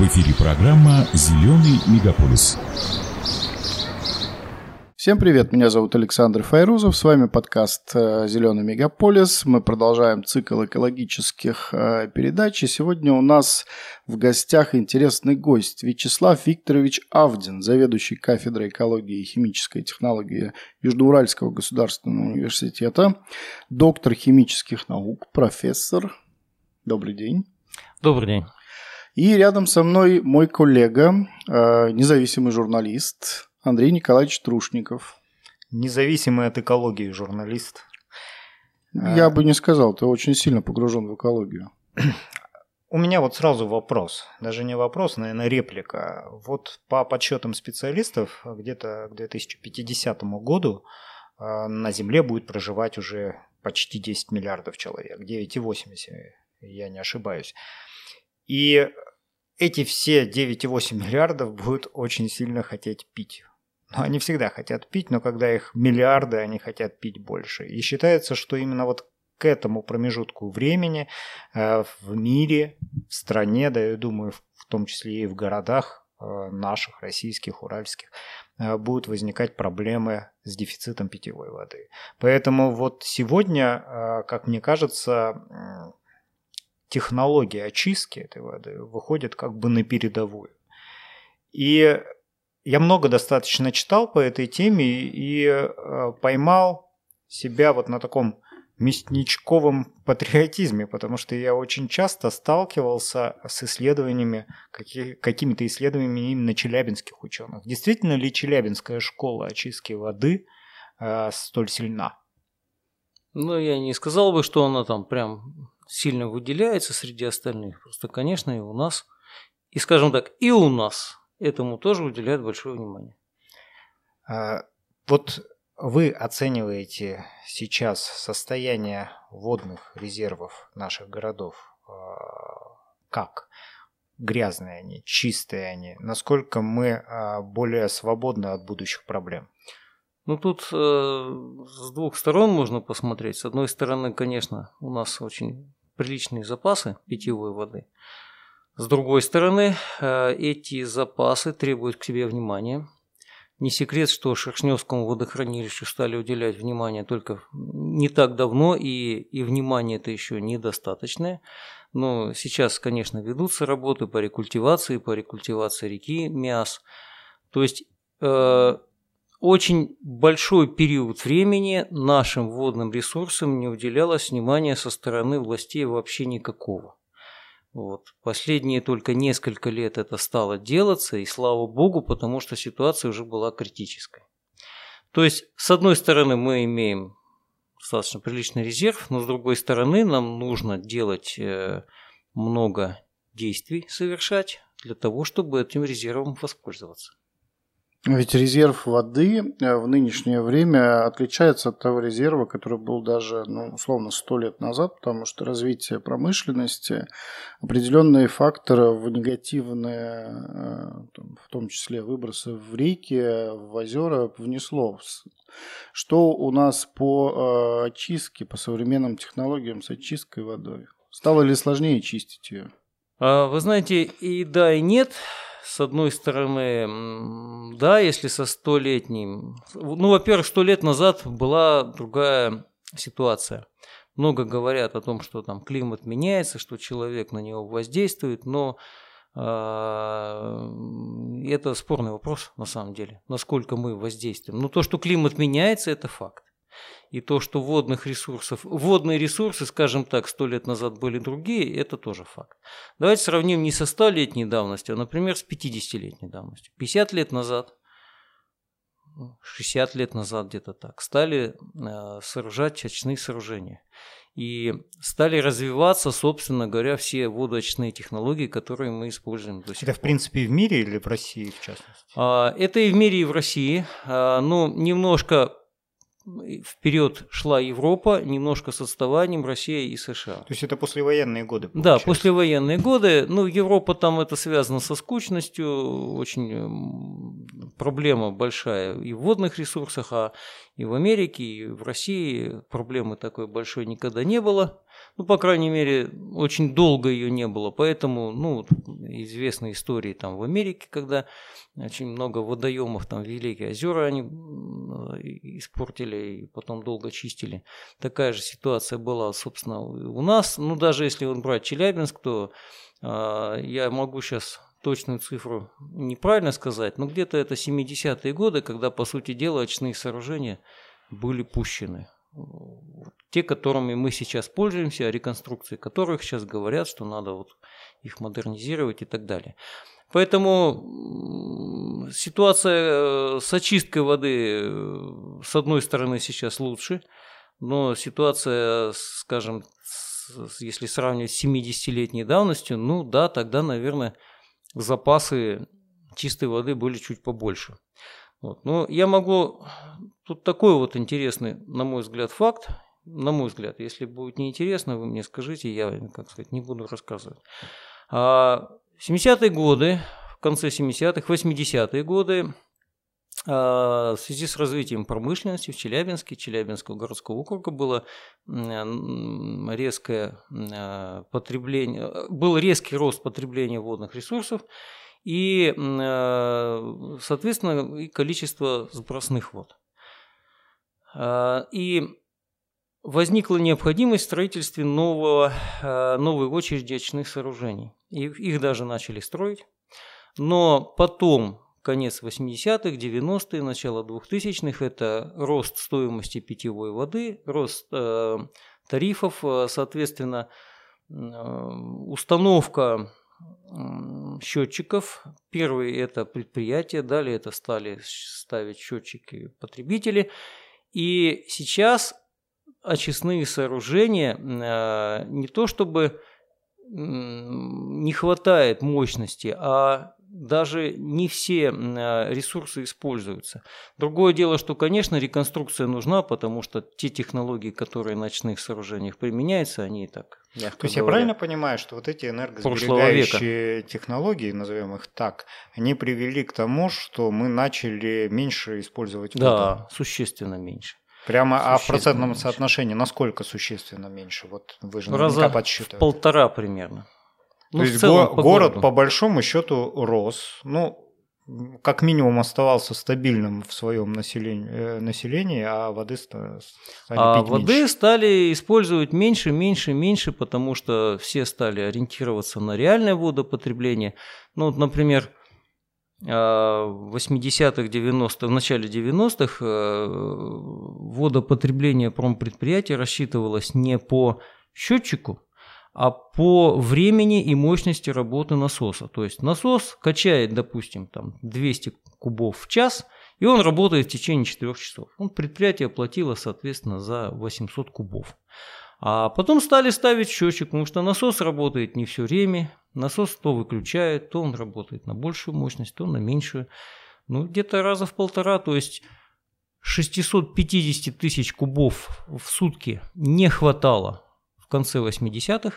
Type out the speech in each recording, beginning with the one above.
В эфире программа «Зеленый мегаполис». Всем привет, меня зовут Александр Файрузов, с вами подкаст э, «Зеленый мегаполис». Мы продолжаем цикл экологических э, передач, и сегодня у нас в гостях интересный гость Вячеслав Викторович Авдин, заведующий кафедрой экологии и химической технологии Южноуральского государственного университета, доктор химических наук, профессор. Добрый день. Добрый день. И рядом со мной мой коллега, э, независимый журналист Андрей Николаевич Трушников. Независимый от экологии журналист. Я бы не сказал, ты очень сильно погружен в экологию. У меня вот сразу вопрос, даже не вопрос, наверное, реплика. Вот по подсчетам специалистов, где-то к 2050 году э, на Земле будет проживать уже почти 10 миллиардов человек, 9,8, если я не ошибаюсь. И эти все 9,8 миллиардов будут очень сильно хотеть пить. Но они всегда хотят пить, но когда их миллиарды, они хотят пить больше. И считается, что именно вот к этому промежутку времени э, в мире, в стране, да, я думаю, в том числе и в городах э, наших, российских, уральских, э, будут возникать проблемы с дефицитом питьевой воды. Поэтому вот сегодня, как мне кажется, технология очистки этой воды выходит как бы на передовую. И я много достаточно читал по этой теме и э, поймал себя вот на таком местничковом патриотизме, потому что я очень часто сталкивался с исследованиями, какими-то исследованиями именно челябинских ученых. Действительно ли Челябинская школа очистки воды э, столь сильна? Ну, я не сказал бы, что она там прям сильно выделяется среди остальных. Просто, конечно, и у нас, и, скажем так, и у нас этому тоже уделяют большое внимание. А, вот вы оцениваете сейчас состояние водных резервов наших городов а, как? Грязные они, чистые они? Насколько мы а, более свободны от будущих проблем? Ну тут э, с двух сторон можно посмотреть. С одной стороны, конечно, у нас очень приличные запасы питьевой воды. С другой стороны, э, эти запасы требуют к себе внимания. Не секрет, что Шершневскому водохранилищу стали уделять внимание только не так давно, и, и внимание это еще недостаточное. Но сейчас, конечно, ведутся работы по рекультивации, по рекультивации реки Миас. То есть э, очень большой период времени нашим водным ресурсам не уделялось внимания со стороны властей вообще никакого. Вот. Последние только несколько лет это стало делаться, и слава богу, потому что ситуация уже была критической. То есть, с одной стороны, мы имеем достаточно приличный резерв, но с другой стороны, нам нужно делать э, много действий, совершать для того, чтобы этим резервом воспользоваться. Ведь резерв воды э, в нынешнее время отличается от того резерва, который был даже, ну, условно, сто лет назад, потому что развитие промышленности, определенные факторы в негативные, э, в том числе выбросы в реки, в озера, внесло. Что у нас по э, очистке, по современным технологиям с очисткой водой? Стало ли сложнее чистить ее? А, вы знаете, и да, и нет с одной стороны, да, если со столетним... Ну, во-первых, сто лет назад была другая ситуация. Много говорят о том, что там климат меняется, что человек на него воздействует, но э, это спорный вопрос на самом деле, насколько мы воздействуем. Но то, что климат меняется, это факт и то, что водных ресурсов, водные ресурсы, скажем так, сто лет назад были другие, это тоже факт. Давайте сравним не со 100-летней давностью, а, например, с 50-летней давностью. 50 лет назад, 60 лет назад где-то так, стали э, сооружать очные сооружения. И стали развиваться, собственно говоря, все водоочные технологии, которые мы используем до сих Это, пор. в принципе, и в мире или в России, в частности? А, это и в мире, и в России. А, но немножко вперед шла Европа, немножко с отставанием Россия и США. То есть это послевоенные годы? Получается. Да, послевоенные годы. Ну, Европа там это связано со скучностью, очень проблема большая и в водных ресурсах, а и в Америке, и в России проблемы такой большой никогда не было. Ну, по крайней мере, очень долго ее не было. Поэтому, ну, известные истории там в Америке, когда очень много водоемов, там Великие озера они испортили и потом долго чистили. Такая же ситуация была, собственно, у нас. Ну, даже если вот брать Челябинск, то э, я могу сейчас точную цифру неправильно сказать, но где-то это 70-е годы, когда, по сути дела, очные сооружения были пущены. Те, которыми мы сейчас пользуемся, о реконструкции которых сейчас говорят, что надо вот их модернизировать и так далее. Поэтому ситуация э, с очисткой воды, э, с одной стороны, сейчас лучше, но ситуация, скажем, если сравнивать с 70-летней давностью, ну да, тогда, наверное, запасы чистой воды были чуть побольше. Вот. Но я могу... Тут такой вот интересный, на мой взгляд, факт. На мой взгляд, если будет неинтересно, вы мне скажите, я, как сказать, не буду рассказывать. А 70-е годы, в конце 70-х, 80-е годы, в связи с развитием промышленности в Челябинске, Челябинского городского округа было резкое а, потребление, был резкий рост потребления водных ресурсов и, а, соответственно, и количество сбросных вод. И возникла необходимость в строительстве нового, новой очереди очных сооружений. И их даже начали строить. Но потом конец 80-х, 90-е, начало 2000-х – это рост стоимости питьевой воды, рост э, тарифов, э, соответственно, э, установка счетчиков. Первый – это предприятия, далее это стали ставить счетчики потребители. И сейчас очистные сооружения э, не то чтобы не хватает мощности, а даже не все а, ресурсы используются. Другое дело, что, конечно, реконструкция нужна, потому что те технологии, которые в ночных сооружениях применяются, они и так мягко То есть говоря, я правильно понимаю, что вот эти энергосберегающие технологии, назовем их так, они привели к тому, что мы начали меньше использовать воду? Да, существенно меньше. Прямо а в процентном меньше. соотношении насколько существенно меньше? Вот вы же Раза в полтора примерно. Ну, То есть целом, го- по город городу. по большому счету рос. Ну, как минимум оставался стабильным в своем населении, э, населении а воды стали А воды меньше. стали использовать меньше, меньше, меньше, потому что все стали ориентироваться на реальное водопотребление. Ну, вот, например, а, в 80-х, 90-х, в начале 90-х э, водопотребление промпредприятия рассчитывалось не по счетчику, а по времени и мощности работы насоса. То есть насос качает, допустим, там 200 кубов в час, и он работает в течение 4 часов. Он предприятие платило, соответственно, за 800 кубов. А потом стали ставить счетчик, потому что насос работает не все время. Насос то выключает, то он работает на большую мощность, то на меньшую. Ну, где-то раза в полтора, то есть 650 тысяч кубов в сутки не хватало конце 80-х.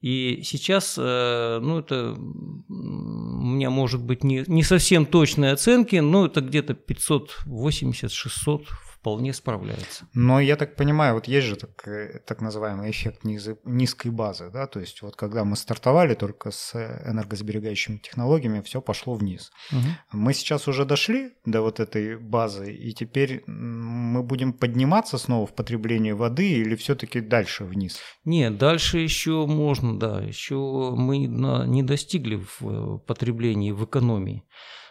И сейчас, э, ну, это у меня может быть не, не совсем точные оценки, но это где-то 580-600 вполне справляется. Но я так понимаю, вот есть же так, э, так называемый эффект низ, низкой базы, да, то есть вот когда мы стартовали только с энергосберегающими технологиями, все пошло вниз. Угу. Мы сейчас уже дошли до вот этой базы, и теперь мы будем подниматься снова в потребление воды или все-таки дальше вниз? Нет, дальше еще можно, да, еще мы не достигли в э, потреблении, в экономии.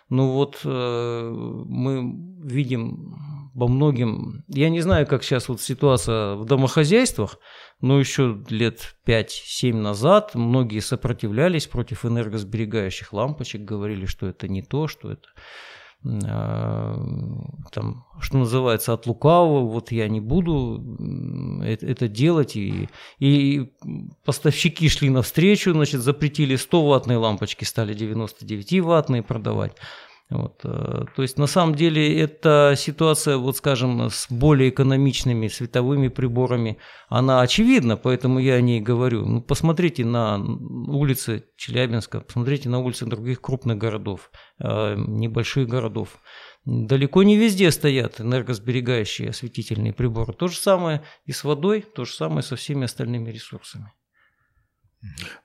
Ну вот э, мы видим во многим, я не знаю, как сейчас вот ситуация в домохозяйствах, но еще лет 5-7 назад многие сопротивлялись против энергосберегающих лампочек, говорили, что это не то, что это э, там, что называется, от лукавого, вот я не буду это, это делать. И, и поставщики шли навстречу, значит, запретили 100-ваттные лампочки, стали 99-ваттные продавать. Вот. Э, то есть на самом деле эта ситуация, вот скажем, с более экономичными световыми приборами, она очевидна, поэтому я о ней говорю. Ну, посмотрите на улицы Челябинска, посмотрите на улицы других крупных городов, э, небольших городов. Далеко не везде стоят энергосберегающие осветительные приборы. То же самое и с водой, то же самое со всеми остальными ресурсами.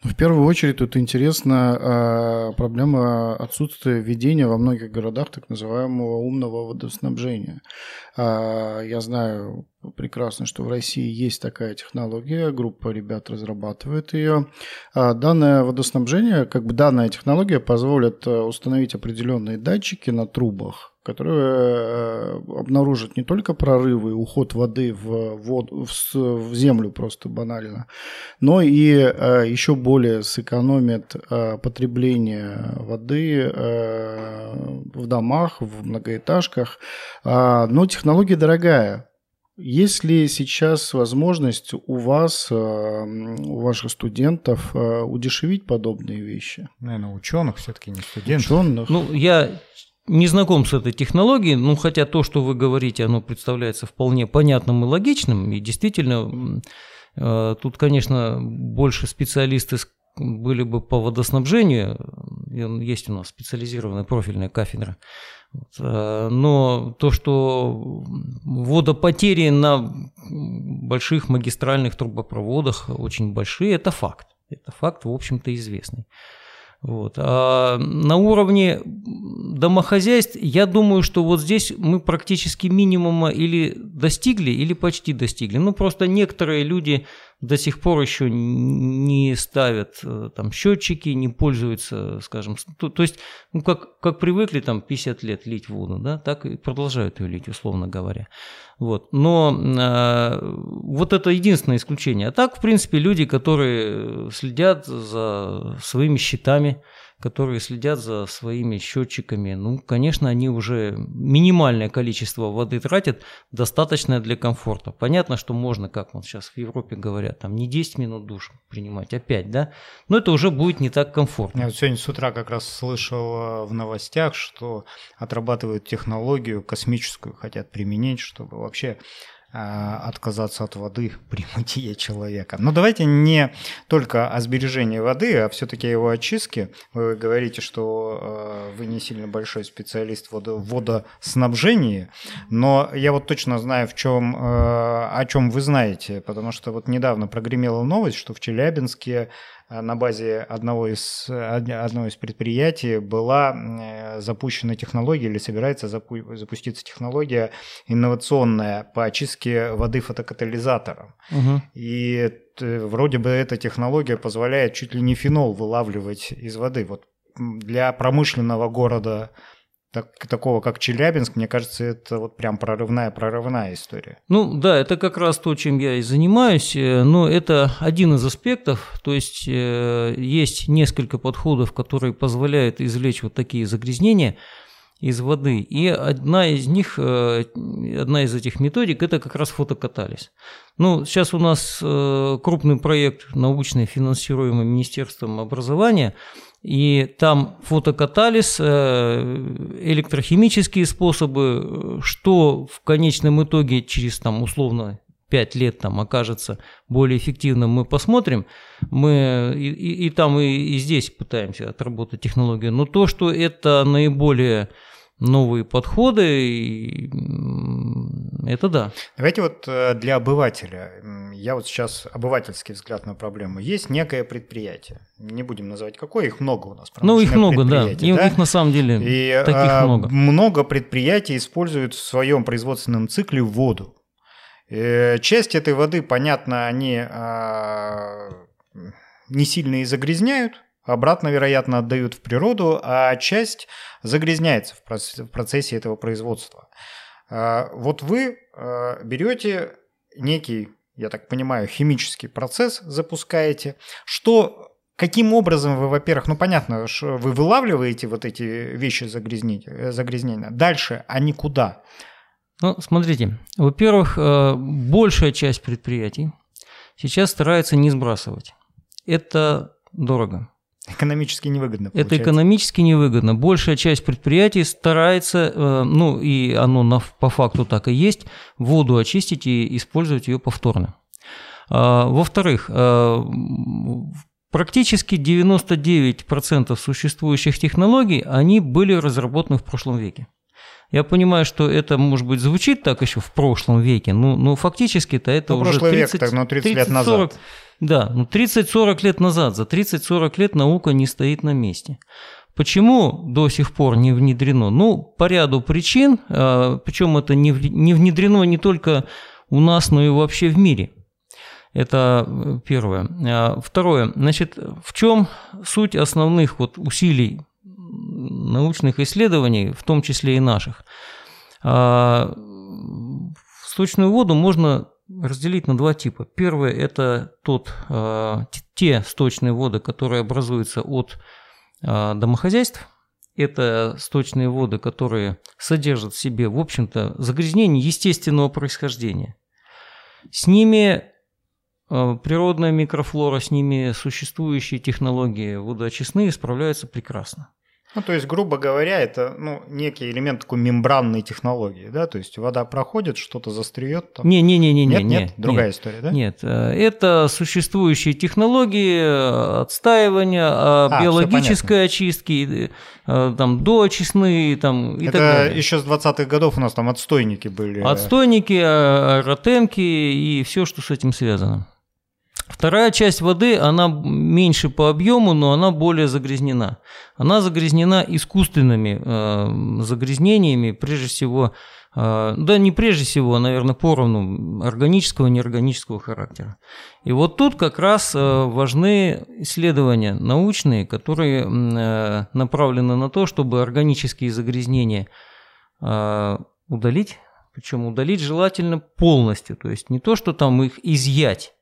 Ну, в первую очередь тут интересна э, проблема отсутствия введения во многих городах так называемого умного водоснабжения. Э, я знаю прекрасно, что в России есть такая технология, группа ребят разрабатывает ее. Э, данное водоснабжение, как бы данная технология позволит установить определенные датчики на трубах, которые э, обнаружат не только прорывы, уход воды в, воду, в, в землю просто банально, но и э, еще более сэкономят э, потребление воды в домах, в многоэтажках. А, но технология дорогая. Есть ли сейчас возможность у вас, у ваших студентов удешевить подобные вещи? Наверное, ученых все-таки не студентов. Ученых. Ну, я не знаком с этой технологией, ну хотя то, что вы говорите, оно представляется вполне понятным и логичным, и действительно э, тут, конечно, больше специалисты были бы по водоснабжению, есть у нас специализированная профильная кафедра, э, но то, что водопотери на больших магистральных трубопроводах очень большие, это факт. Это факт, в общем-то, известный. Вот. А на уровне домохозяйств, я думаю, что вот здесь мы практически минимума или достигли, или почти достигли. Ну, просто некоторые люди до сих пор еще не ставят э, там счетчики, не пользуются, скажем, то, то есть, ну, как, как привыкли там 50 лет лить воду, да, так и продолжают ее лить, условно говоря. Вот. Но э, вот это единственное исключение. А так, в принципе, люди, которые следят за своими счетами, которые следят за своими счетчиками, ну, конечно, они уже минимальное количество воды тратят, достаточное для комфорта. Понятно, что можно, как вот сейчас в Европе говорят, там не 10 минут душ принимать, а 5, да? Но это уже будет не так комфортно. Я вот сегодня с утра как раз слышал в новостях, что отрабатывают технологию космическую, хотят применить, чтобы вообще Э, отказаться от воды при мытье человека. Но давайте не только о сбережении воды, а все-таки его очистке. Вы говорите, что э, вы не сильно большой специалист в водоснабжении, но я вот точно знаю, в чем, э, о чем вы знаете, потому что вот недавно прогремела новость, что в Челябинске Э, на базе одного из, одного из предприятий была э, запущена технология или собирается запу- запуститься технология инновационная по очистке воды фотокатализатором. Угу. И вроде бы эта технология позволяет чуть ли не фенол вылавливать из воды. Вот для промышленного города так, такого, как Челябинск, мне кажется, это вот прям прорывная-прорывная история. Ну да, это как раз то, чем я и занимаюсь, э, но это один из аспектов, то есть э, есть несколько подходов, которые позволяют извлечь вот такие загрязнения из воды, и одна из них, э, одна из этих методик – это как раз фотокатализ. Ну, сейчас у нас крупный проект научный, финансируемый Министерством образования – и там фотокатализ, э, электрохимические способы, что в конечном итоге через там условно 5 лет там окажется более эффективным, мы посмотрим. Мы и, и, и там, и, и здесь пытаемся отработать технологию. Но то, что это наиболее новые подходы, и это да. Давайте вот э, для обывателя, я вот сейчас обывательский взгляд на проблему. Есть некое предприятие, не будем называть какое, их много у нас. Ну, их много, да. И да? их на самом деле и, таких а, много. Много предприятий используют в своем производственном цикле воду. И э, часть этой воды, понятно, они а, не сильно и загрязняют, обратно, вероятно, отдают в природу, а часть загрязняется в процессе этого производства. А, вот вы а, берете некий, я так понимаю, химический процесс, запускаете, что Каким образом вы, во-первых, ну понятно, что вы вылавливаете вот эти вещи загрязнения. Дальше они куда? Ну, смотрите, во-первых, э, большая часть предприятий сейчас старается не сбрасывать. Это дорого. Экономически невыгодно. Получается. Это экономически невыгодно. Большая часть предприятий старается, э, ну и оно на, по факту так и есть, воду очистить и использовать ее повторно. А, во-вторых, э, практически 99% существующих технологий, они были разработаны в прошлом веке. Я понимаю, что это, может быть, звучит так еще в прошлом веке, но, но фактически-то это ну, уже прошлый 30, век, так, 30, 30 лет назад. 40, да, ну 30-40 лет назад. За 30-40 лет наука не стоит на месте. Почему до сих пор не внедрено? Ну, по ряду причин, а, причем это не внедрено не только у нас, но и вообще в мире. Это э, первое. А, второе. Значит, в чем суть основных вот усилий научных исследований, в том числе и наших. А, сточную воду можно разделить на два типа. Первое – это тот, а, те сточные воды, которые образуются от а, домохозяйств. Это сточные воды, которые содержат в себе, в общем-то, загрязнение естественного происхождения. С ними природная микрофлора, с ними существующие технологии водоочистные справляются прекрасно. Ну, то есть, грубо говоря, это ну, некий элемент такой мембранной технологии, да? То есть вода проходит, что-то застреет. Там... Не, не, не, не, нет, нет, нет, другая нет, история, да? Нет, э, это существующие технологии э, отстаивания, а, а биологической очистки, э, там доочистные, там и это так далее. Это еще с 20-х годов у нас там отстойники были. Отстойники, аэротемки и все, что с этим связано. Вторая часть воды, она меньше по объему, но она более загрязнена. Она загрязнена искусственными э, загрязнениями, прежде всего, э, да не прежде всего, а, наверное, поровну органического и неорганического характера. И вот тут как раз э, важны исследования научные, которые э, направлены на то, чтобы органические загрязнения э, удалить, причем удалить желательно полностью, то есть не то, что там их изъять,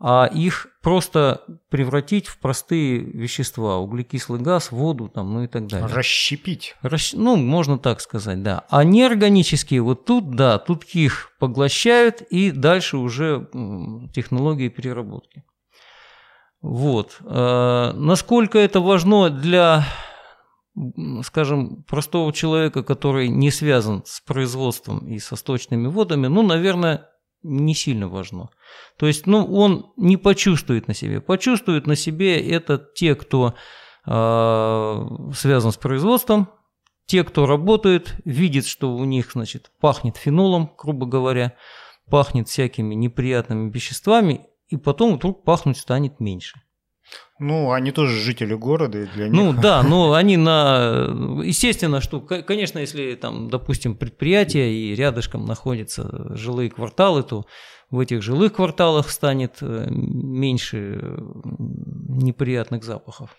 а их просто превратить в простые вещества, углекислый газ, воду, там, ну и так далее. Расщепить. Расщ... Ну, можно так сказать, да. А неорганические, вот тут, да, тут их поглощают, и дальше уже технологии переработки. Вот. А, насколько это важно для, скажем, простого человека, который не связан с производством и со сточными водами, ну, наверное, не сильно важно. То есть, ну, он не почувствует на себе. Почувствует на себе это те, кто э, связан с производством, те, кто работает, видит, что у них, значит, пахнет фенолом, грубо говоря, пахнет всякими неприятными веществами, и потом вдруг пахнуть станет меньше. Ну, они тоже жители города, и для ну них... Ну, да, но они на... Естественно, что, конечно, если там, допустим, предприятие и рядышком находятся жилые кварталы, то в этих жилых кварталах станет э, меньше неприятных запахов.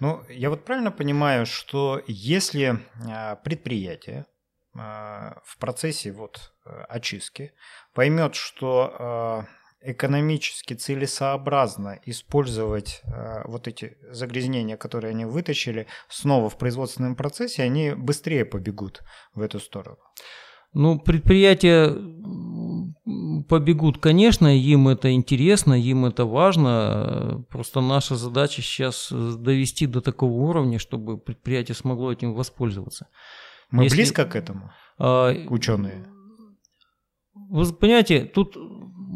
Ну, я вот правильно понимаю, что если а, предприятие а, в процессе вот э, очистки поймет, что экономически целесообразно использовать э, вот эти загрязнения, которые они вытащили, снова в производственном процессе, они быстрее побегут в эту сторону. Ну, предприятия побегут, конечно, им это интересно, им это важно. Просто наша задача сейчас довести до такого уровня, чтобы предприятие смогло этим воспользоваться. Мы Если... близко к этому, а, ученые? Вы понимаете, тут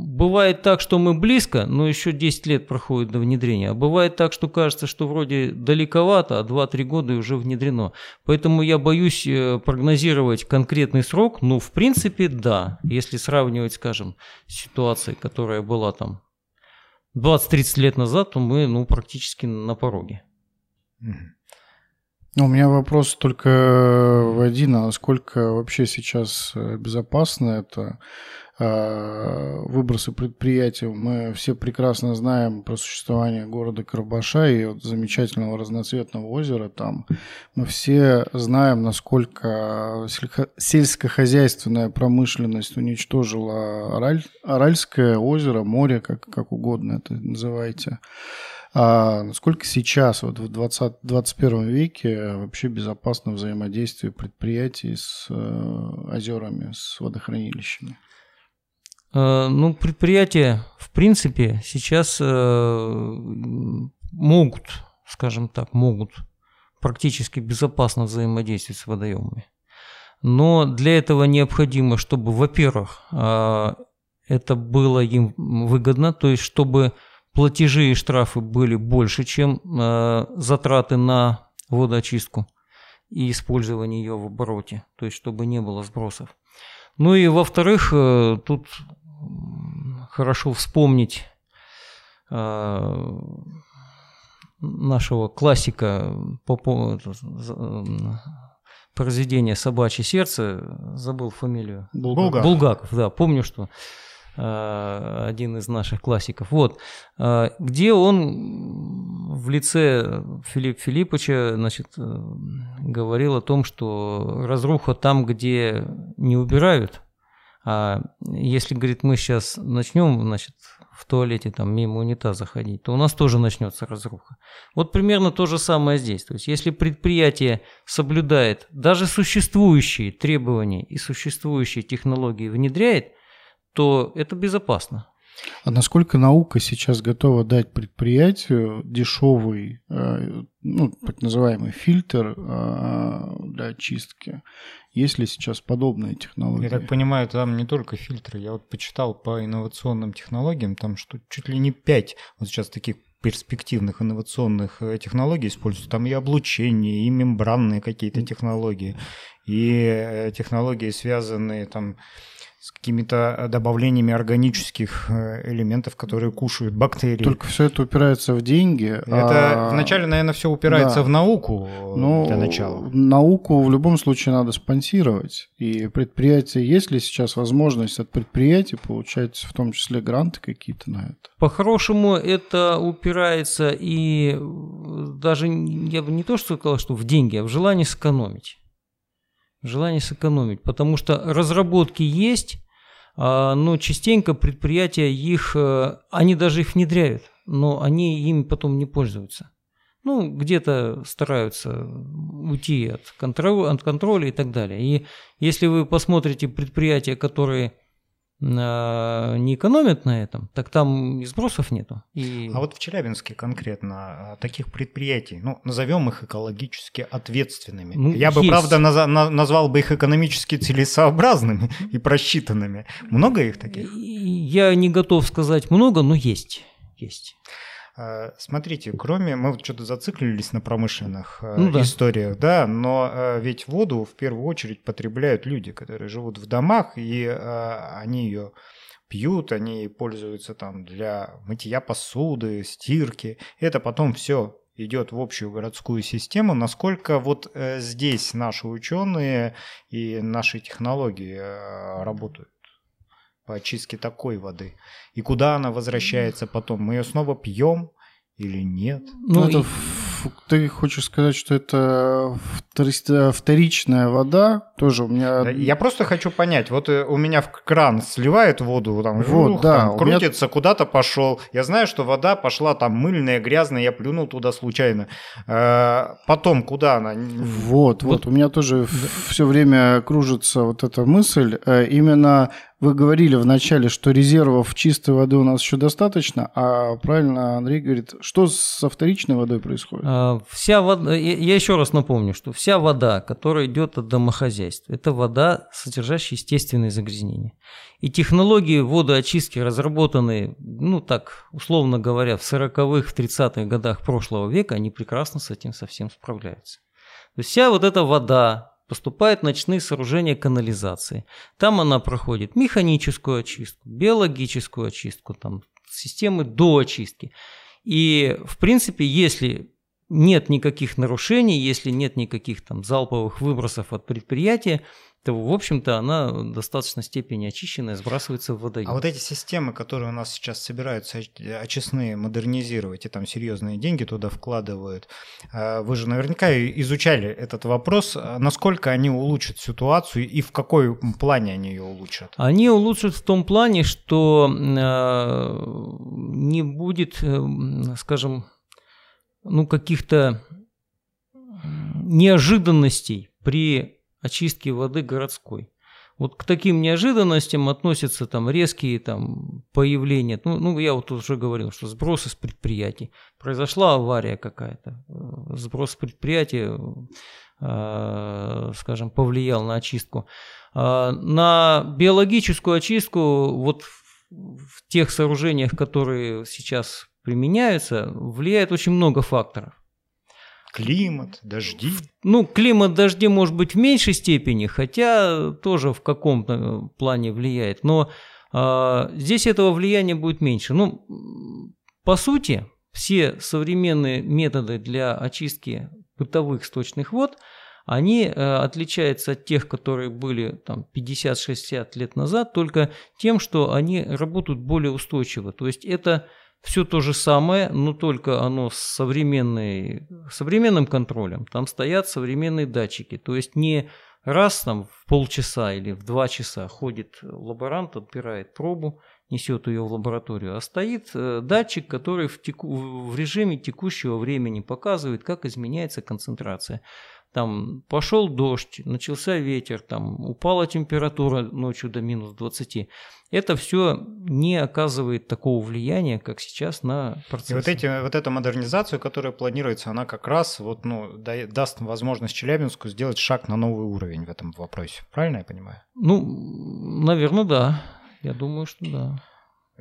бывает так, что мы близко, но еще 10 лет проходит до внедрения. А бывает так, что кажется, что вроде далековато, а 2-3 года уже внедрено. Поэтому я боюсь э, прогнозировать конкретный срок. Ну, в принципе, да. Если сравнивать, скажем, с ситуацией, которая была там 20-30 лет назад, то мы ну, практически на пороге. У меня вопрос только в один, а насколько вообще сейчас э, безопасно это выбросы предприятий. Мы все прекрасно знаем про существование города Карабаша и вот замечательного разноцветного озера там. Мы все знаем, насколько сельскохозяйственная промышленность уничтожила Араль, Аральское озеро, море, как, как угодно это называйте. А насколько сейчас, вот в 20, 21 веке, вообще безопасно взаимодействие предприятий с э, озерами, с водохранилищами? Э, ну, предприятия, в принципе, сейчас э, могут скажем так, могут практически безопасно взаимодействовать с водоемами. Но для этого необходимо, чтобы, во-первых, а, это было им выгодно, то есть чтобы платежи и штрафы были больше, чем затраты на водоочистку и использование ее в обороте, то есть чтобы не было сбросов. Ну и во-вторых, э, тут хорошо вспомнить а, нашего классика по поводу произведения «Собачье сердце», забыл фамилию. Булгаков. Булгаков, да, помню, что э, один из наших классиков. Вот, э, где он в лице Филиппа Филипповича, значит, э, говорил о том, что разруха там, где не убирают, если, говорит, мы сейчас начнем, значит, в туалете там мимо унитаза ходить, то у нас тоже начнется разруха. Вот примерно то же самое здесь. То есть если предприятие соблюдает даже существующие требования и существующие технологии внедряет, то это безопасно. А насколько наука сейчас готова дать предприятию дешевый, э, ну, так называемый фильтр э, для очистки? Есть ли сейчас подобные технологии? Я так понимаю, там не только фильтры. Я вот почитал по инновационным технологиям, там что чуть ли не пять вот сейчас таких перспективных инновационных э, технологий используются. Там и облучение, и мембранные какие-то технологии, и технологии, связанные там с какими-то э, добавлениями органических э, элементов, которые кушают бактерии. Только все это упирается в деньги. Это а... вначале, наверное, все упирается да. в науку ну, для начала. Науку в любом случае надо спонсировать. И предприятие, есть ли сейчас возможность от предприятий получать в том числе гранты какие-то на это? По-хорошему, это упирается и даже, я бы не то что сказал, что в деньги, а в желание сэкономить желание сэкономить, потому что разработки есть, а, но частенько предприятия их, э, они даже их внедряют, но они ими потом не пользуются. Ну, где-то стараются уйти от контроля, от контроля и так далее. И если вы посмотрите предприятия, которые не экономят на этом, так там и сбросов нету. И... А вот в Челябинске конкретно а, таких предприятий, ну, назовем их экологически ответственными. Ну, Я бы, правда, наз- назвал бы их экономически целесообразными и просчитанными. Много их таких? Я не готов сказать много, но есть. Есть. А, смотрите, кроме, мы вот что-то зациклились на промышленных а, ну, да. историях, да, но а, ведь воду в первую очередь потребляют люди, которые живут в домах, и они ее пьют, они пользуются там для мытья посуды, стирки. Это потом все идет в общую городскую систему. Насколько вот э, здесь наши ученые и наши технологии э, работают? По очистке такой воды? И куда она возвращается потом? Мы ее снова пьем или нет? Ну, ну это, ты хочешь сказать, что это вторичная вода, тоже у меня... Я просто хочу понять, вот э, у меня в кран сливает воду, там, вот, жух, да, там крутится, меня... куда-то пошел. Я знаю, что вода пошла там мыльная, грязная, я плюнул туда случайно. Э, потом куда она? Вот, вот, вот, у меня тоже все время кружится вот эта мысль. Э, именно вы говорили вначале, что резервов чистой воды у нас еще достаточно, а правильно Андрей говорит, что со вторичной водой происходит? А, вся вода, я еще раз напомню, что вся вода, которая идет от домохозяйства, это вода, содержащая естественные загрязнения. И технологии водоочистки, разработанные, ну так, условно говоря, в 40-х, в 30-х годах прошлого века, они прекрасно с этим совсем справляются. То есть вся вот эта вода, поступают ночные сооружения канализации. Там она проходит механическую очистку, биологическую очистку, там, системы до очистки. И, в принципе, если нет никаких нарушений, если нет никаких там залповых выбросов от предприятия, то, в общем-то, она в достаточной степени очищенная, сбрасывается в водоем. А вот эти системы, которые у нас сейчас собираются очистные модернизировать, и там серьезные деньги туда вкладывают, э, вы же наверняка изучали этот вопрос, насколько они улучшат ситуацию и в какой плане они ее улучшат? Они улучшат в том плане, что э, не будет, э, скажем, ну, каких-то неожиданностей при очистки воды городской. Вот к таким неожиданностям относятся там резкие там появления. Ну, ну я вот уже говорил, что сбросы с предприятий. Произошла авария какая-то. Э, сброс предприятия, э, скажем, повлиял на очистку. А на биологическую очистку вот в тех сооружениях, которые сейчас применяются, влияет очень много факторов. Климат, дожди. Ну, климат, дожди может быть в меньшей степени, хотя тоже в каком-то плане влияет. Но э, здесь этого влияния будет меньше. Ну, по сути, все современные методы для очистки бытовых сточных вод, они э, отличаются от тех, которые были там 50-60 лет назад, только тем, что они работают более устойчиво. То есть это все то же самое, но только оно с современной, современным контролем. Там стоят современные датчики. То есть не раз там в полчаса или в два часа ходит лаборант, отбирает пробу, несет ее в лабораторию, а стоит э, датчик, который в, теку, в режиме текущего времени показывает, как изменяется концентрация там пошел дождь, начался ветер, там упала температура ночью до минус 20. Это все не оказывает такого влияния, как сейчас на процесс. И вот, эти, вот эта модернизация, которая планируется, она как раз вот, ну, даст возможность Челябинску сделать шаг на новый уровень в этом вопросе. Правильно я понимаю? Ну, наверное, да. Я думаю, что да.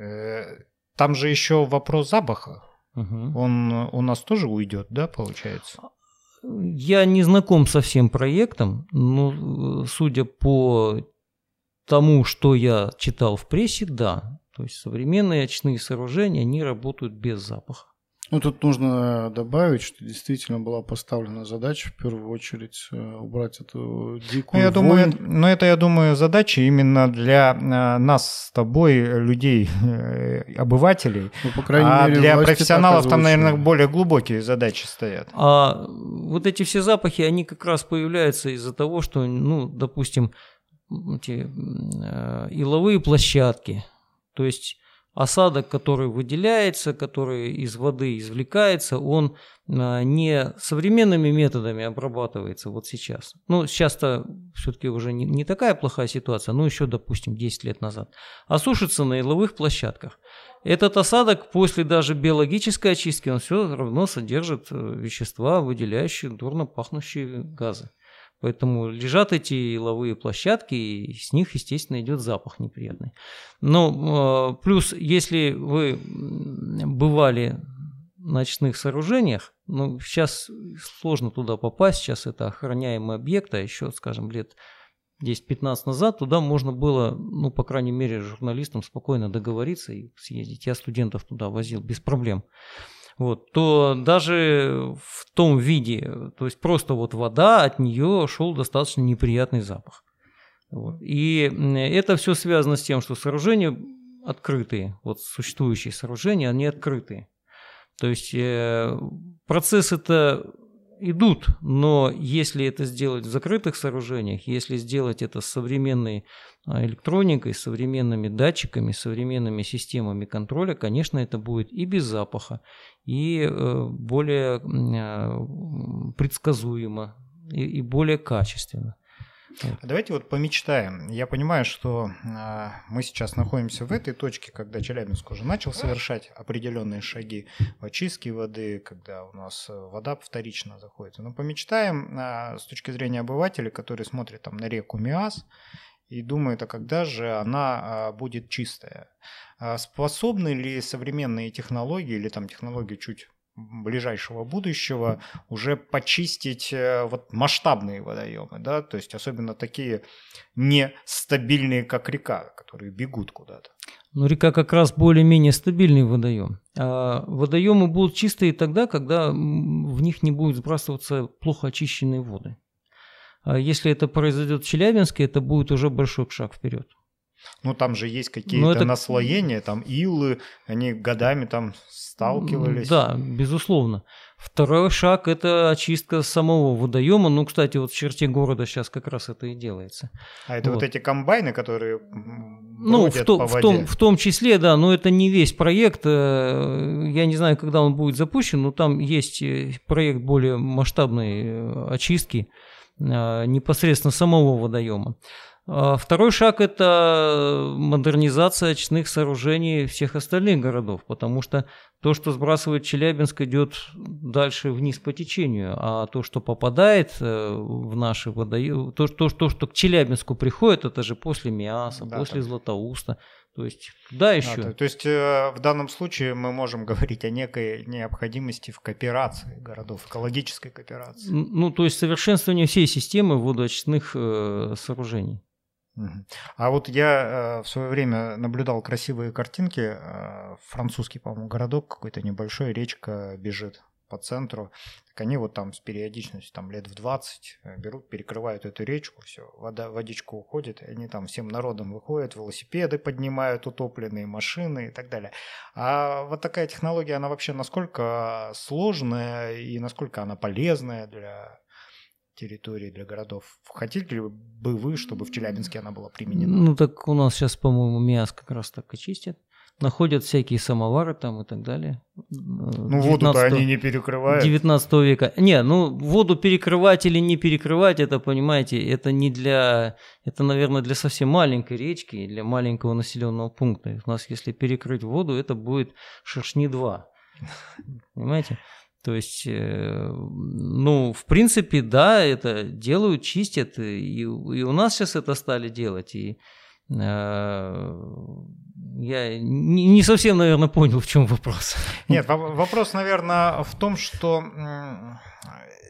Э, там же еще вопрос запаха. Угу. Он у нас тоже уйдет, да, получается? Я не знаком со всем проектом, но судя по тому, что я читал в прессе, да. То есть современные очные сооружения, они работают без запаха. Ну, тут нужно добавить, что действительно была поставлена задача в первую очередь э, убрать эту дикую ну, я думаю, Но ну, это, я думаю, задача именно для э, нас с тобой, людей, э, обывателей. Ну, по крайней а мере, для профессионалов там, наверное, более глубокие задачи стоят. А вот эти все запахи, они как раз появляются из-за того, что, ну, допустим, эти иловые площадки, то есть осадок, который выделяется, который из воды извлекается, он а, не современными методами обрабатывается вот сейчас. Ну, сейчас-то все-таки уже не, не такая плохая ситуация, ну, еще, допустим, 10 лет назад. А на иловых площадках. Этот осадок после даже биологической очистки, он все равно содержит э, вещества, выделяющие дурно пахнущие газы. Поэтому лежат эти иловые площадки, и с них, естественно, идет запах неприятный. Но э, плюс, если вы бывали на ночных сооружениях, ну, сейчас сложно туда попасть, сейчас это охраняемый объект, а еще, скажем, лет 10-15 назад туда можно было, ну, по крайней мере, журналистам спокойно договориться и съездить. Я студентов туда возил без проблем вот, то даже в том виде, то есть просто вот вода, от нее шел достаточно неприятный запах. Вот. И это все связано с тем, что сооружения открытые, вот существующие сооружения, они открытые. То есть э, процесс это идут, но если это сделать в закрытых сооружениях, если сделать это с современной а, электроникой, с современными датчиками, современными системами контроля, конечно, это будет и без запаха, и э, более а, предсказуемо, и более качественно. Давайте вот помечтаем. Я понимаю, что э, мы сейчас находимся в этой точке, когда Челябинск уже начал совершать определенные шаги в очистке воды, когда у нас э, вода вторично заходит. Но помечтаем э, с точки зрения обывателя, который смотрит там на реку Миас и думает, а когда же она будет чистая. Способны ли современные технологии или там технологии чуть ближайшего будущего уже почистить э, вот масштабные водоемы, да, то есть особенно такие нестабильные, как река, которые бегут куда-то. Ну, река как раз более-менее стабильный водоем. А водоемы будут чистые тогда, когда в них не будет сбрасываться плохо очищенные воды. А если это произойдет в Челябинске, это будет уже большой шаг вперед. Ну, там же есть какие-то это... наслоения, там илы, они годами там сталкивались. Да, безусловно. Второй шаг – это очистка самого водоема. Ну, кстати, вот в черте города сейчас как раз это и делается. А это вот, вот эти комбайны, которые ну, в, то, по воде. В, том, в том числе, да, но это не весь проект. Э, я не знаю, когда он будет запущен, но там есть э, проект более масштабной э, очистки непосредственно самого водоема. А второй шаг – это модернизация очных сооружений всех остальных городов, потому что то, что сбрасывает Челябинск, идет дальше вниз по течению, а то, что попадает э, в наши водоемы, то, то, то, что к Челябинску приходит, это же после Миаса, да, после так. Златоуста. То есть да еще. А, то, то есть э, в данном случае мы можем говорить о некой необходимости в кооперации городов, экологической кооперации. Ну, то есть совершенствование всей системы водоочистных э, сооружений. А вот я э, в свое время наблюдал красивые картинки. Э, французский, по-моему, городок какой-то небольшой, речка бежит по центру. Так они вот там с периодичностью там лет в 20 э, берут, перекрывают эту речку, все, вода, водичка уходит, и они там всем народом выходят, велосипеды поднимают, утопленные машины и так далее. А вот такая технология, она вообще насколько сложная и насколько она полезная для территории для городов. Хотели ли бы вы, чтобы в Челябинске она была применена? Ну так у нас сейчас, по-моему, МИАС как раз так и чистят. Находят всякие самовары там и так далее. Ну воду-то они не перекрывают. 19 века. Не, ну воду перекрывать или не перекрывать, это, понимаете, это не для... Это, наверное, для совсем маленькой речки, для маленького населенного пункта. У нас, если перекрыть воду, это будет шершни 2. Понимаете? То есть, э, ну, в принципе, да, это делают, чистят, и, и у нас сейчас это стали делать, и э, я не, не совсем, наверное, понял, в чем вопрос. Нет, вопрос, наверное, в том, что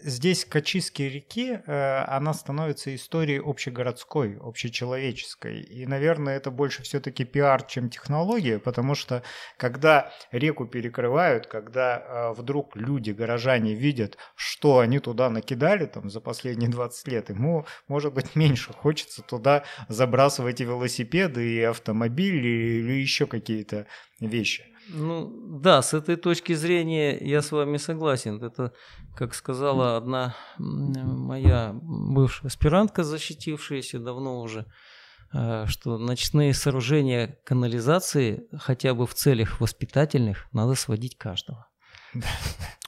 здесь к очистке реки, э, она становится историей общегородской, общечеловеческой. И, наверное, это больше все-таки пиар, чем технология, потому что когда реку перекрывают, когда э, вдруг люди, горожане видят, что они туда накидали там за последние 20 лет, ему, может быть, меньше хочется туда забрасывать и велосипеды, и автомобили, или еще какие-то вещи. Ну да, с этой точки зрения я с вами согласен. Это, как сказала одна моя бывшая аспирантка, защитившаяся давно уже, э, что ночные сооружения канализации хотя бы в целях воспитательных надо сводить каждого.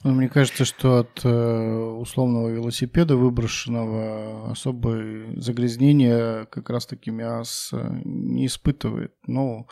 Ну, мне кажется, что от э, условного велосипеда, выброшенного, особое загрязнение как раз-таки МИАС э, не испытывает. Ну,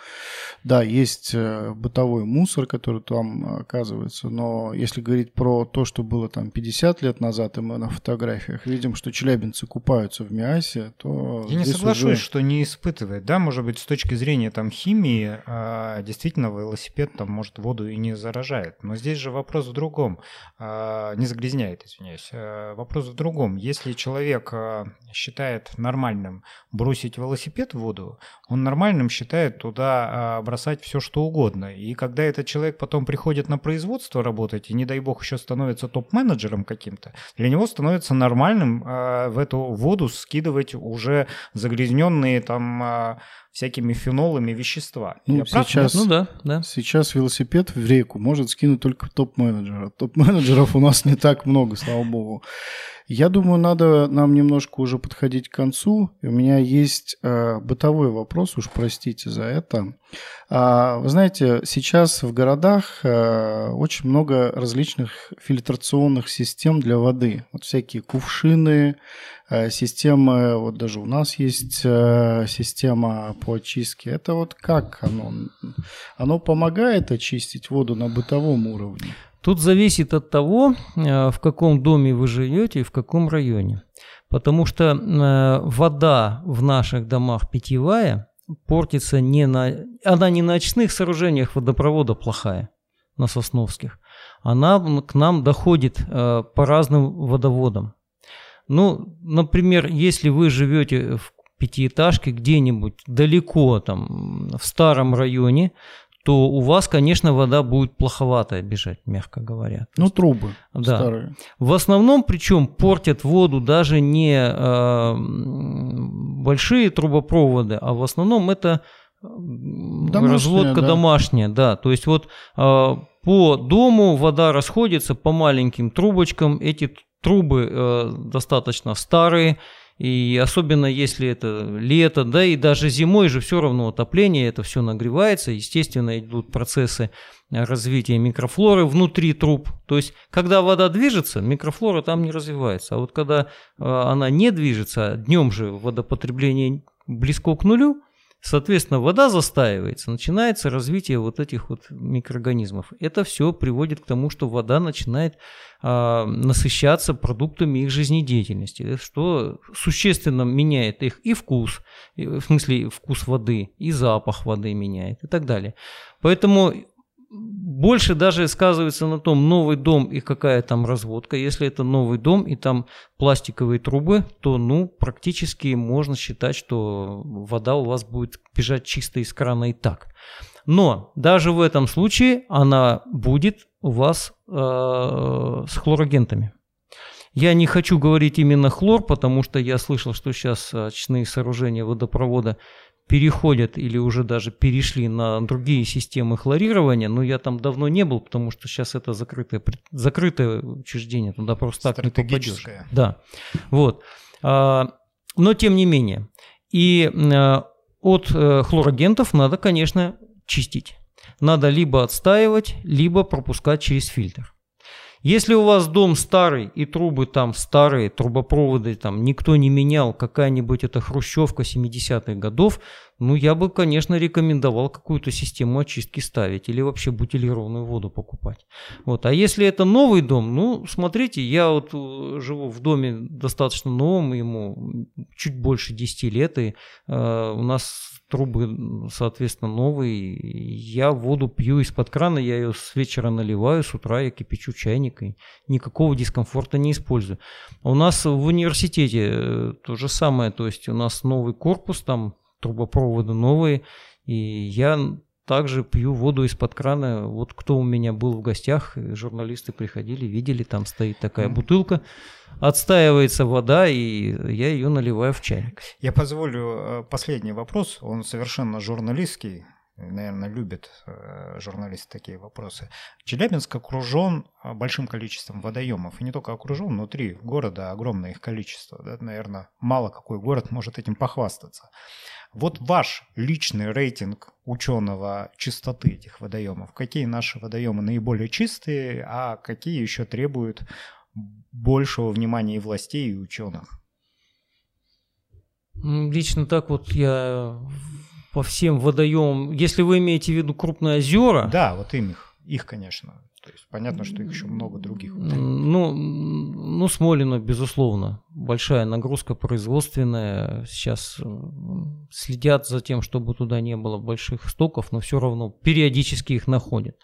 да, есть э, бытовой мусор, который там оказывается, но если говорить про то, что было там 50 лет назад, и мы на фотографиях видим, что челябинцы купаются в МИАСе, то... Я не соглашусь, уже... что не испытывает. Да, может быть, с точки зрения там химии, а, действительно, велосипед там, может, воду и не заражает. Но здесь же вопрос в другом. А, не загрязняет, извиняюсь. А, вопрос в другом. Если человек а, считает нормальным бросить велосипед в воду, он нормальным считает туда бросать все, что угодно. И когда этот человек потом приходит на производство работать, и не дай бог еще становится топ-менеджером каким-то, для него становится нормальным в эту воду скидывать уже загрязненные там всякими фенолами вещества. Ну, Я сейчас, ну да, да. Сейчас велосипед в реку может скинуть только топ-менеджера. Топ-менеджеров у нас не так много, слава богу. Я думаю, надо нам немножко уже подходить к концу. У меня есть э, бытовой вопрос, уж простите за это. А, вы знаете, сейчас в городах э, очень много различных фильтрационных систем для воды. Вот всякие кувшины, э, системы, вот даже у нас есть э, система по очистке. Это вот как оно? Оно помогает очистить воду на бытовом уровне? Тут зависит от того, э, в каком доме вы живете и в каком районе. Потому что э, вода в наших домах питьевая портится не на... Она не на очных сооружениях водопровода плохая, на Сосновских. Она к нам доходит э, по разным водоводам. Ну, например, если вы живете в пятиэтажке где-нибудь далеко, там, в старом районе, то у вас, конечно, вода будет плоховатая бежать, мягко говоря. Ну, есть, трубы да. старые. В основном, причем, портят воду даже не э, большие трубопроводы, а в основном это домашняя, разводка да. домашняя, да. То есть вот э, по дому вода расходится по маленьким трубочкам. Эти трубы э, достаточно старые, и особенно если это лето, да, и даже зимой же все равно отопление, это все нагревается, естественно, идут процессы развития микрофлоры внутри труб. То есть, когда вода движется, микрофлора там не развивается. А вот когда э, она не движется, днем же водопотребление близко к нулю, Соответственно, вода застаивается, начинается развитие вот этих вот микроорганизмов. Это все приводит к тому, что вода начинает э, насыщаться продуктами их жизнедеятельности, что существенно меняет их и вкус, в смысле вкус воды, и запах воды меняет и так далее. Поэтому больше даже сказывается на том, новый дом и какая там разводка. Если это новый дом и там пластиковые трубы, то ну практически можно считать, что вода у вас будет бежать чисто из крана и так. Но даже в этом случае она будет у вас э, с хлорагентами. Я не хочу говорить именно хлор, потому что я слышал, что сейчас очные сооружения водопровода переходят или уже даже перешли на другие системы хлорирования, но я там давно не был, потому что сейчас это закрытое, закрытое учреждение, туда просто так не попадешь. Да, вот. А, но тем не менее. И а, от э, хлорагентов надо, конечно, чистить. Надо либо отстаивать, либо пропускать через фильтр. Если у вас дом старый и трубы там старые, трубопроводы там никто не менял, какая-нибудь это хрущевка 70-х годов, ну я бы, конечно, рекомендовал какую-то систему очистки ставить или вообще бутилированную воду покупать. Вот. А если это новый дом, ну смотрите, я вот э, живу в доме достаточно новом, ему чуть больше 10 лет, и э, у нас трубы, соответственно, новые. Я воду пью из-под крана, я ее с вечера наливаю, с утра я кипячу чайник, и никакого дискомфорта не использую. У нас в университете э, то же самое, то есть у нас новый корпус, там трубопроводы новые, и я также пью воду из-под крана. Вот кто у меня был в гостях, журналисты приходили, видели, там стоит такая бутылка, отстаивается вода, и я ее наливаю в чайник. Я позволю э, последний вопрос, он совершенно журналистский, наверное, любят э, журналисты такие вопросы. Челябинск окружен э, большим количеством водоемов. И не только окружен, внутри города огромное их количество. Да? Наверное, мало какой город может этим похвастаться. Вот ваш личный рейтинг ученого чистоты этих водоемов. Какие наши водоемы наиболее чистые, а какие еще требуют большего внимания и властей, и ученых? Лично так вот я по всем водоемам, если вы имеете в виду крупные озера... Да, вот им их, их конечно. То есть понятно, что их еще много других. Ну, ну, Смолино, безусловно, большая нагрузка производственная. Сейчас следят за тем, чтобы туда не было больших стоков, но все равно периодически их находят.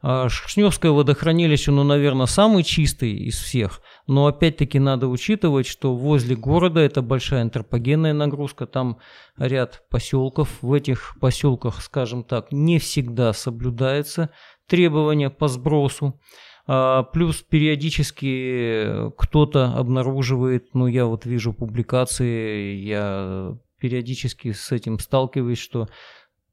А Шершневское водохранилище, ну, наверное, самый чистый из всех, но опять-таки надо учитывать, что возле города это большая антропогенная нагрузка, там ряд поселков, в этих поселках, скажем так, не всегда соблюдается требования по сбросу. А, плюс периодически кто-то обнаруживает, ну я вот вижу публикации, я периодически с этим сталкиваюсь, что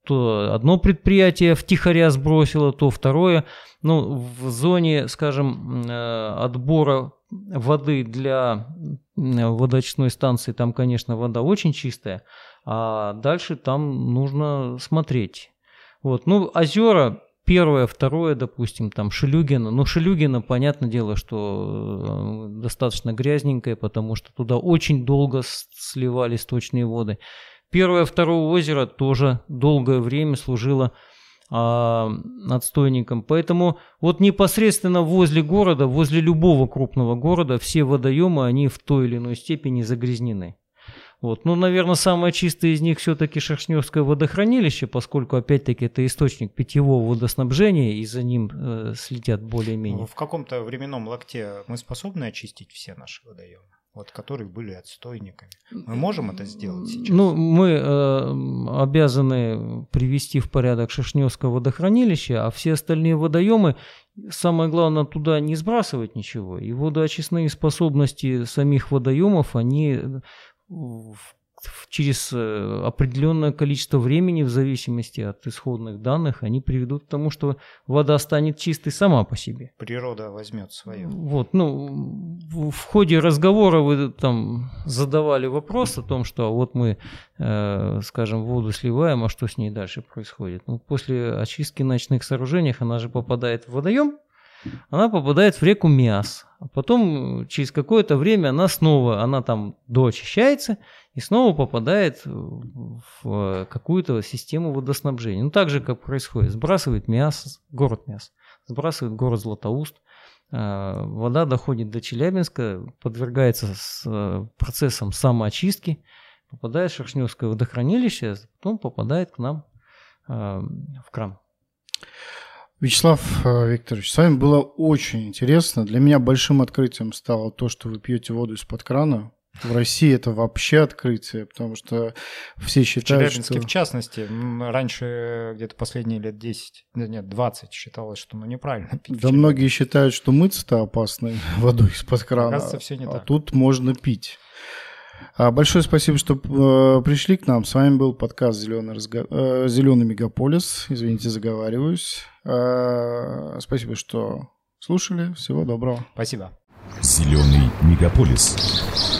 то одно предприятие втихаря сбросило, то второе. Ну, в зоне, скажем, э, отбора воды для водочной станции, там, конечно, вода очень чистая, а дальше там нужно смотреть. Вот. Ну, озера первое, второе, допустим, там Шелюгина. Ну, Шелюгина, понятное дело, что э, достаточно грязненькое, потому что туда очень долго сливали сточные воды. Первое, второе озеро тоже долгое время служило а, отстойником. Поэтому вот непосредственно возле города, возле любого крупного города, все водоемы, они в той или иной степени загрязнены. Вот. Ну, наверное, самое чистое из них все-таки Шершневское водохранилище, поскольку, опять-таки, это источник питьевого водоснабжения, и за ним э, следят более-менее. В каком-то временном лакте мы способны очистить все наши водоемы? Вот, которые были отстойниками. Мы можем это сделать сейчас? Ну, мы э, обязаны привести в порядок Шишневское водохранилище, а все остальные водоемы, самое главное, туда не сбрасывать ничего. И водоочистные способности самих водоемов, они в через э, определенное количество времени, в зависимости от исходных данных, они приведут к тому, что вода станет чистой сама по себе. Природа возьмет свое. Вот, ну, в ходе разговора вы там задавали вопрос о том, что вот мы, э, скажем, воду сливаем, а что с ней дальше происходит? Ну, после очистки ночных сооружений она же попадает в водоем, она попадает в реку Миас. А потом через какое-то время она снова, она там доочищается и снова попадает в какую-то систему водоснабжения. Ну, так же, как происходит. Сбрасывает Миас, город Миас, сбрасывает город Златоуст. А, вода доходит до Челябинска, подвергается э, процессом самоочистки, попадает в Шершневское водохранилище, потом попадает к нам а, в кран. Вячеслав э, Викторович, с вами было очень интересно. Для меня большим открытием стало то, что вы пьете воду из-под крана. В России это вообще открытие, потому что все считают, в Челябинске, что... в частности, раньше где-то последние лет 10, нет, 20 считалось, что ну неправильно пить. Да многие считают, что мыться-то опасно водой из-под крана, Оказывается, все не а так. тут можно пить. А, большое спасибо, что э, пришли к нам. С вами был подкаст «Зеленый, разго... э, Зеленый мегаполис». Извините, заговариваюсь. Э, спасибо, что слушали. Всего доброго. Спасибо. «Зеленый мегаполис».